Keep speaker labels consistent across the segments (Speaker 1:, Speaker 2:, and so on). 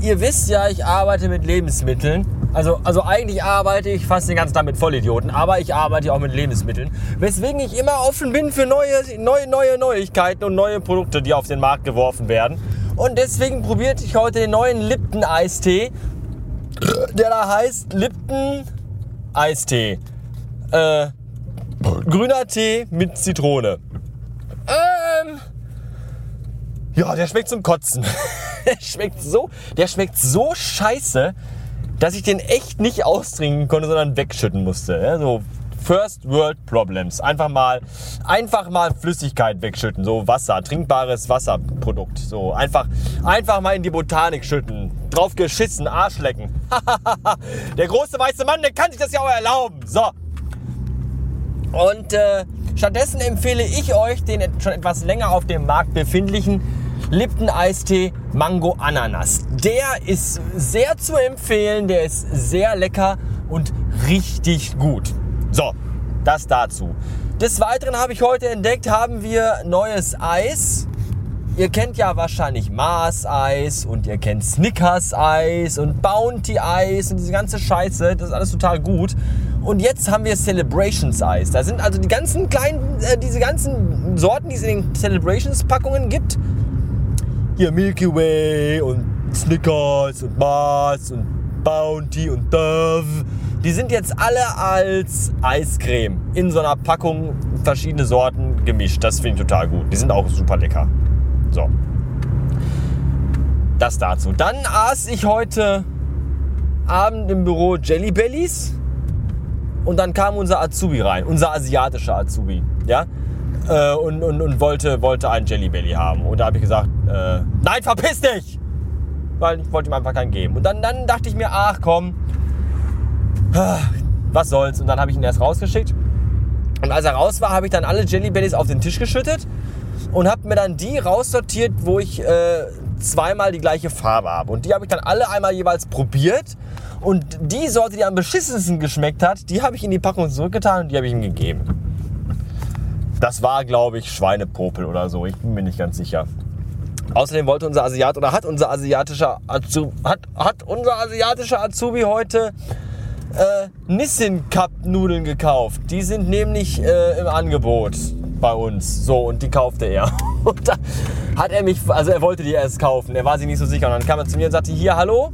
Speaker 1: ihr wisst ja, ich arbeite mit Lebensmitteln. Also, also eigentlich arbeite ich fast den ganzen Tag mit Vollidioten, aber ich arbeite auch mit Lebensmitteln. Weswegen ich immer offen bin für neue, neue, neue Neuigkeiten und neue Produkte, die auf den Markt geworfen werden. Und deswegen probierte ich heute den neuen Lipton Eistee, der da heißt Lipton Eistee. Äh, grüner Tee mit Zitrone. Ähm, ja, der schmeckt zum Kotzen. der schmeckt so, der schmeckt so scheiße, dass ich den echt nicht austrinken konnte, sondern wegschütten musste. Ja, so First World Problems. Einfach mal, einfach mal Flüssigkeit wegschütten. So Wasser, trinkbares Wasserprodukt. So einfach, einfach mal in die Botanik schütten. Drauf geschissen, Arsch lecken. der große weiße Mann, der kann sich das ja auch erlauben. So. Und äh, stattdessen empfehle ich euch den schon etwas länger auf dem Markt befindlichen Lipton Eistee Mango Ananas. Der ist sehr zu empfehlen, der ist sehr lecker und richtig gut. So, das dazu. Des Weiteren habe ich heute entdeckt, haben wir neues Eis. Ihr kennt ja wahrscheinlich Mars Eis und ihr kennt Snickers Eis und Bounty Eis und diese ganze Scheiße. Das ist alles total gut. Und jetzt haben wir Celebrations Eis. Da sind also die ganzen kleinen, äh, diese ganzen Sorten, die es in den Celebrations Packungen gibt, hier Milky Way und Snickers und Mars und Bounty und Dove. Die sind jetzt alle als Eiscreme in so einer Packung verschiedene Sorten gemischt. Das finde ich total gut. Die sind auch super lecker. So. Das dazu. Dann aß ich heute Abend im Büro Jelly Bellies und dann kam unser Azubi rein, unser asiatischer Azubi. Ja? Äh, und, und, und wollte, wollte einen Jelly Belly haben. Und da habe ich gesagt, äh, nein, verpiss dich! Weil ich wollte ihm einfach keinen geben. Und dann, dann dachte ich mir, ach komm, was soll's. Und dann habe ich ihn erst rausgeschickt. Und als er raus war, habe ich dann alle Jelly Bellies auf den Tisch geschüttet und habe mir dann die raussortiert, wo ich äh, zweimal die gleiche Farbe habe. Und die habe ich dann alle einmal jeweils probiert. Und die Sorte, die am beschissensten geschmeckt hat, die habe ich in die Packung zurückgetan und die habe ich ihm gegeben. Das war, glaube ich, Schweinepopel oder so. Ich bin mir nicht ganz sicher. Außerdem wollte unser Asiat oder hat unser asiatischer Azubi, hat, hat unser asiatischer Azubi heute äh, Nissin Cup Nudeln gekauft. Die sind nämlich äh, im Angebot bei uns. So, und die kaufte er. Und da hat er mich, also er wollte die erst kaufen. Er war sich nicht so sicher. Und dann kam er zu mir und sagte, hier, hallo,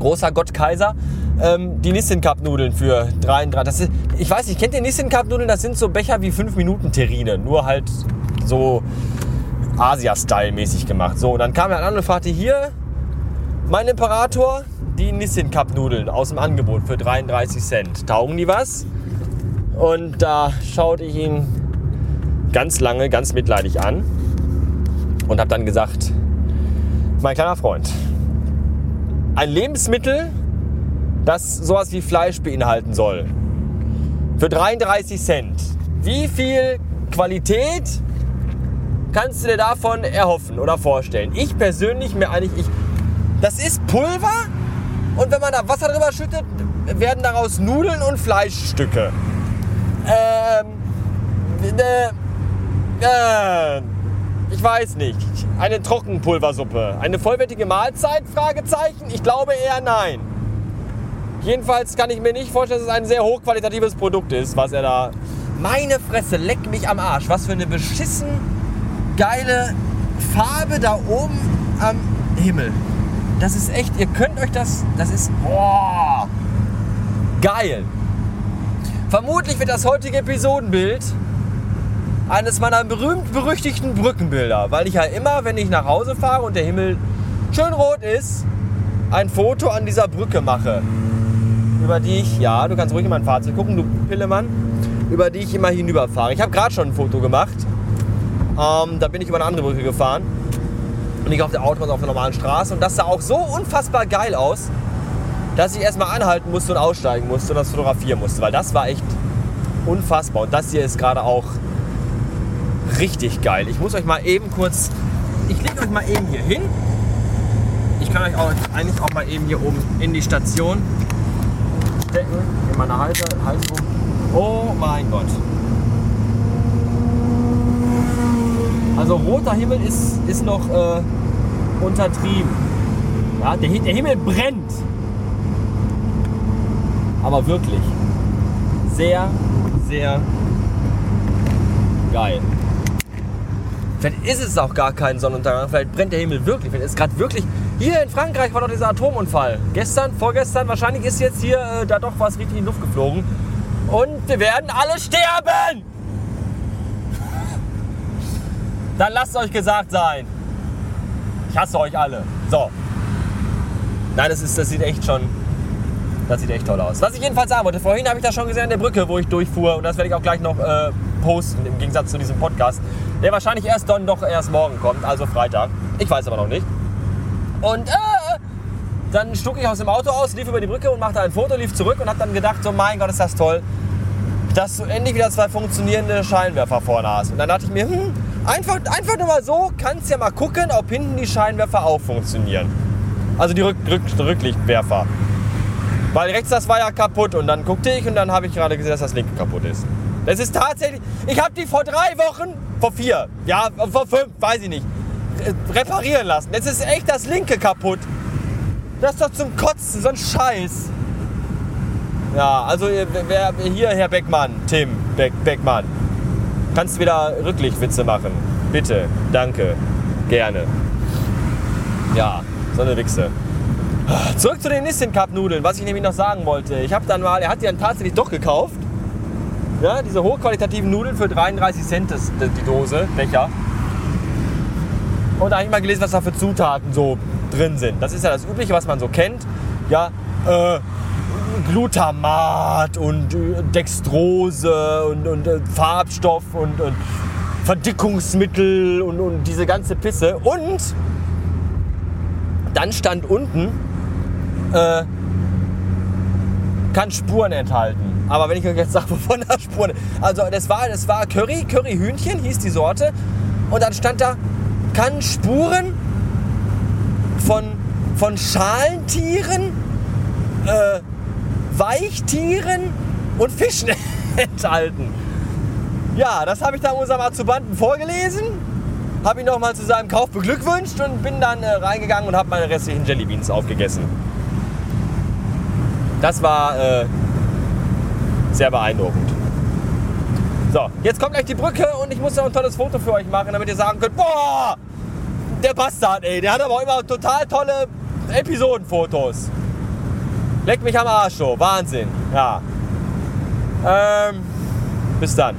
Speaker 1: großer Gott Kaiser ähm, die Nissin Cup Nudeln für 33. Das ist, ich weiß nicht, kennt ihr Nissin Cup Nudeln? Das sind so Becher wie 5 Minuten Terrine, nur halt so Asia-Style mäßig gemacht. So, und dann kam er an und fragte hier, mein Imperator, die Nissin Cup Nudeln aus dem Angebot für 33 Cent. Taugen die was? Und da schaute ich ihn ganz lange, ganz mitleidig an und habe dann gesagt, mein kleiner Freund, ein Lebensmittel das sowas wie Fleisch beinhalten soll. Für 33 Cent. Wie viel Qualität kannst du dir davon erhoffen oder vorstellen? Ich persönlich mir eigentlich, ich, das ist Pulver und wenn man da Wasser drüber schüttet, werden daraus Nudeln und Fleischstücke. Ähm, äh, äh, ich weiß nicht. Eine Trockenpulversuppe. Eine vollwertige Mahlzeit? Fragezeichen. Ich glaube eher nein. Jedenfalls kann ich mir nicht vorstellen, dass es ein sehr hochqualitatives Produkt ist, was er da. Meine Fresse, leck mich am Arsch. Was für eine beschissen geile Farbe da oben am Himmel. Das ist echt, ihr könnt euch das, das ist, boah, geil. Vermutlich wird das heutige Episodenbild eines meiner berühmt-berüchtigten Brückenbilder, weil ich ja immer, wenn ich nach Hause fahre und der Himmel schön rot ist, ein Foto an dieser Brücke mache über die ich, ja, du kannst ruhig in mein Fahrzeug gucken, du Pillemann, über die ich immer hinüberfahre. Ich habe gerade schon ein Foto gemacht. Ähm, da bin ich über eine andere Brücke gefahren und nicht auf der Autobahn, auf der normalen Straße. Und das sah auch so unfassbar geil aus, dass ich erstmal anhalten musste und aussteigen musste und das fotografieren musste, weil das war echt unfassbar. Und das hier ist gerade auch richtig geil. Ich muss euch mal eben kurz, ich lege euch mal eben hier hin. Ich kann euch auch eigentlich auch mal eben hier oben in die Station stecken in meiner Halse, Halsbuch. Oh mein Gott. Also roter Himmel ist, ist noch äh, untertrieben. Ja, der, der Himmel brennt. Aber wirklich. Sehr, sehr geil. Vielleicht ist es auch gar kein Sonnenuntergang, vielleicht brennt der Himmel wirklich. Vielleicht ist gerade wirklich. Hier in Frankreich war doch dieser Atomunfall. Gestern, vorgestern, wahrscheinlich ist jetzt hier äh, da doch was richtig in die Luft geflogen. Und wir werden alle sterben! Dann lasst euch gesagt sein. Ich hasse euch alle. So. Nein, das, ist, das sieht echt schon. Das sieht echt toll aus. Was ich jedenfalls sagen wollte, vorhin habe ich das schon gesehen an der Brücke, wo ich durchfuhr. Und das werde ich auch gleich noch äh, posten, im Gegensatz zu diesem Podcast. Der wahrscheinlich erst dann doch erst morgen kommt, also Freitag. Ich weiß aber noch nicht. Und äh, dann stuck ich aus dem Auto aus, lief über die Brücke und machte ein Foto, lief zurück und habe dann gedacht, so mein Gott, ist das toll, dass du endlich wieder zwei funktionierende Scheinwerfer vorne hast. Und dann dachte ich mir, hm, einfach, einfach nur mal so, kannst ja mal gucken, ob hinten die Scheinwerfer auch funktionieren. Also die Rück, Rück, Rücklichtwerfer. Weil rechts das war ja kaputt und dann guckte ich und dann habe ich gerade gesehen, dass das linke kaputt ist. Das ist tatsächlich, ich habe die vor drei Wochen, vor vier, ja, vor fünf, weiß ich nicht, reparieren lassen. Jetzt ist echt das linke kaputt. Das ist doch zum Kotzen, so ein Scheiß. Ja, also wer, hier, Herr Beckmann, Tim Beck, Beckmann, kannst wieder Rücklichtwitze machen. Bitte, danke, gerne. Ja, so eine Wichse. Zurück zu den Nissin Cup Nudeln, was ich nämlich noch sagen wollte. Ich habe dann mal, er hat die dann tatsächlich doch gekauft. Ja, diese hochqualitativen Nudeln für 33 Cent die Dose, Becher. Und da habe ich mal gelesen, was da für Zutaten so drin sind. Das ist ja das Übliche, was man so kennt. Ja, äh, Glutamat und äh, Dextrose und, und äh, Farbstoff und, und Verdickungsmittel und, und diese ganze Pisse. Und dann stand unten, äh, kann Spuren enthalten. Aber wenn ich euch jetzt sage, wovon da Spuren. Also das war, das war Curry, Curryhühnchen hieß die Sorte. Und dann stand da, kann Spuren von, von Schalentieren, äh, Weichtieren und Fischen enthalten. Ja, das habe ich da unserem Azubanten vorgelesen habe ihn nochmal zu seinem Kauf beglückwünscht und bin dann äh, reingegangen und habe meine restlichen Jellybeans aufgegessen. Das war äh, sehr beeindruckend. So, jetzt kommt gleich die Brücke und ich muss noch ein tolles Foto für euch machen, damit ihr sagen könnt, boah, der Bastard, ey, der hat aber auch immer total tolle Episodenfotos. Leck mich am Arsch, so. Wahnsinn, ja. Ähm, bis dann.